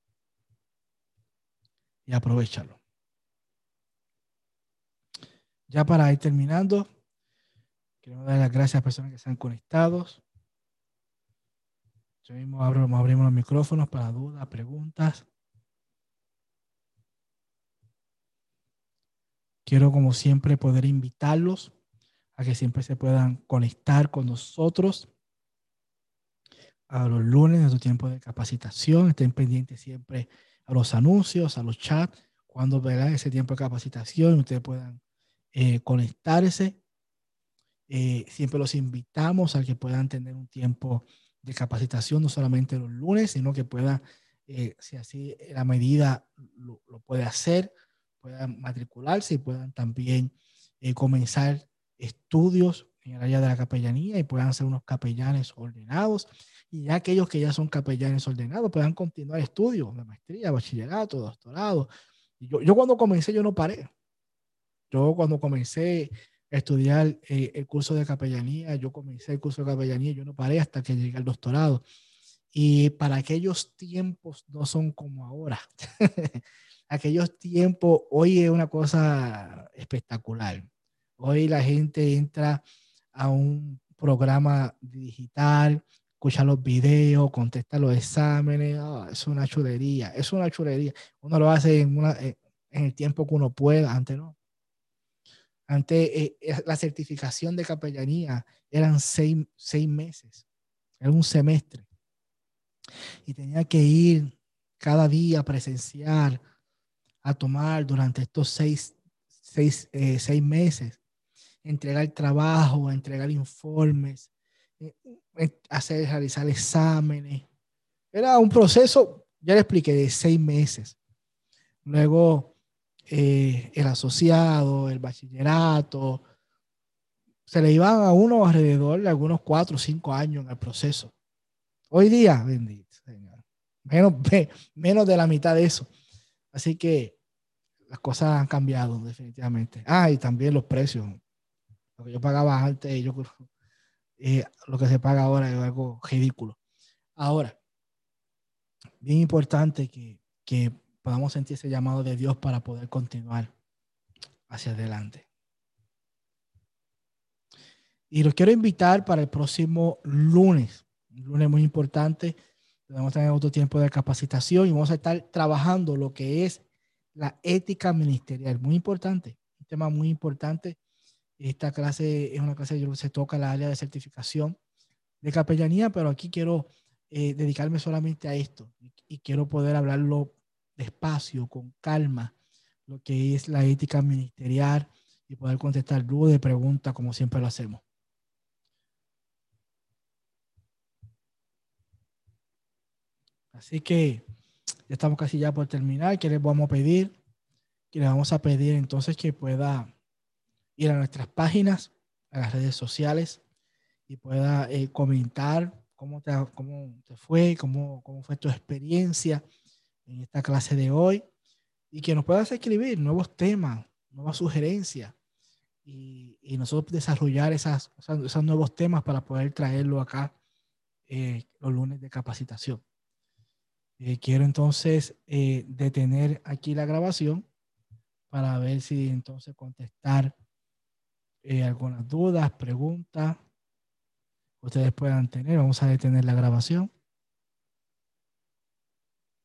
S1: Y aprovechalo. Ya para ir terminando, queremos dar las gracias a las personas que están conectados. Yo mismo abrimos los micrófonos para dudas, preguntas. Quiero, como siempre, poder invitarlos a que siempre se puedan conectar con nosotros a los lunes de su tiempo de capacitación. Estén pendientes siempre a los anuncios, a los chats, cuando verán ese tiempo de capacitación, ustedes puedan eh, conectarse. Eh, siempre los invitamos a que puedan tener un tiempo de capacitación, no solamente los lunes, sino que puedan, eh, si así la medida lo, lo puede hacer, puedan matricularse y puedan también eh, comenzar estudios en el área de la capellanía y puedan ser unos capellanes ordenados. Y ya aquellos que ya son capellanes ordenados puedan continuar estudios de maestría, bachillerato, doctorado. Y yo, yo cuando comencé, yo no paré. Yo cuando comencé a estudiar eh, el curso de capellanía, yo comencé el curso de capellanía, yo no paré hasta que llegué al doctorado. Y para aquellos tiempos no son como ahora. aquellos tiempos, hoy es una cosa espectacular. Hoy la gente entra a un programa digital, escucha los videos, contesta los exámenes, ah, es una chulería, es una chulería. Uno lo hace en, en el tiempo que uno pueda, antes no. Antes eh, la certificación de capellanía eran seis, seis meses, era un semestre. Y tenía que ir cada día presencial, a tomar durante estos seis, seis, eh, seis meses. Entregar trabajo, entregar informes, eh, hacer, realizar exámenes. Era un proceso, ya le expliqué, de seis meses. Luego, eh, el asociado, el bachillerato, se le iban a uno alrededor de algunos cuatro o cinco años en el proceso. Hoy día, bendito Señor, menos, menos de la mitad de eso. Así que las cosas han cambiado definitivamente. Ah, y también los precios. Lo que yo pagaba antes, yo, eh, lo que se paga ahora es algo ridículo. Ahora, bien importante que, que podamos sentir ese llamado de Dios para poder continuar hacia adelante. Y los quiero invitar para el próximo lunes, un lunes muy importante. Tenemos tener otro tiempo de capacitación y vamos a estar trabajando lo que es la ética ministerial. Muy importante, un tema muy importante. Esta clase es una clase que se toca la área de certificación de capellanía, pero aquí quiero eh, dedicarme solamente a esto y, quiero poder hablarlo despacio, con calma, lo que es la ética ministerial y poder contestar dudas y preguntas como siempre lo hacemos. Así que ya estamos casi ya por terminar. ¿Qué les vamos a pedir? Que les vamos a pedir entonces que pueda ir a nuestras páginas, a las redes sociales y pueda eh, comentar cómo te, cómo te fue, cómo, cómo fue tu experiencia en esta clase de hoy y que nos puedas escribir nuevos temas, nuevas sugerencias y, y nosotros desarrollar esas, esos nuevos temas para poder traerlo acá eh, los lunes de capacitación. Eh, quiero entonces eh, detener aquí la grabación para ver si entonces contestar eh, algunas dudas, preguntas que ustedes puedan tener. Vamos a detener la grabación.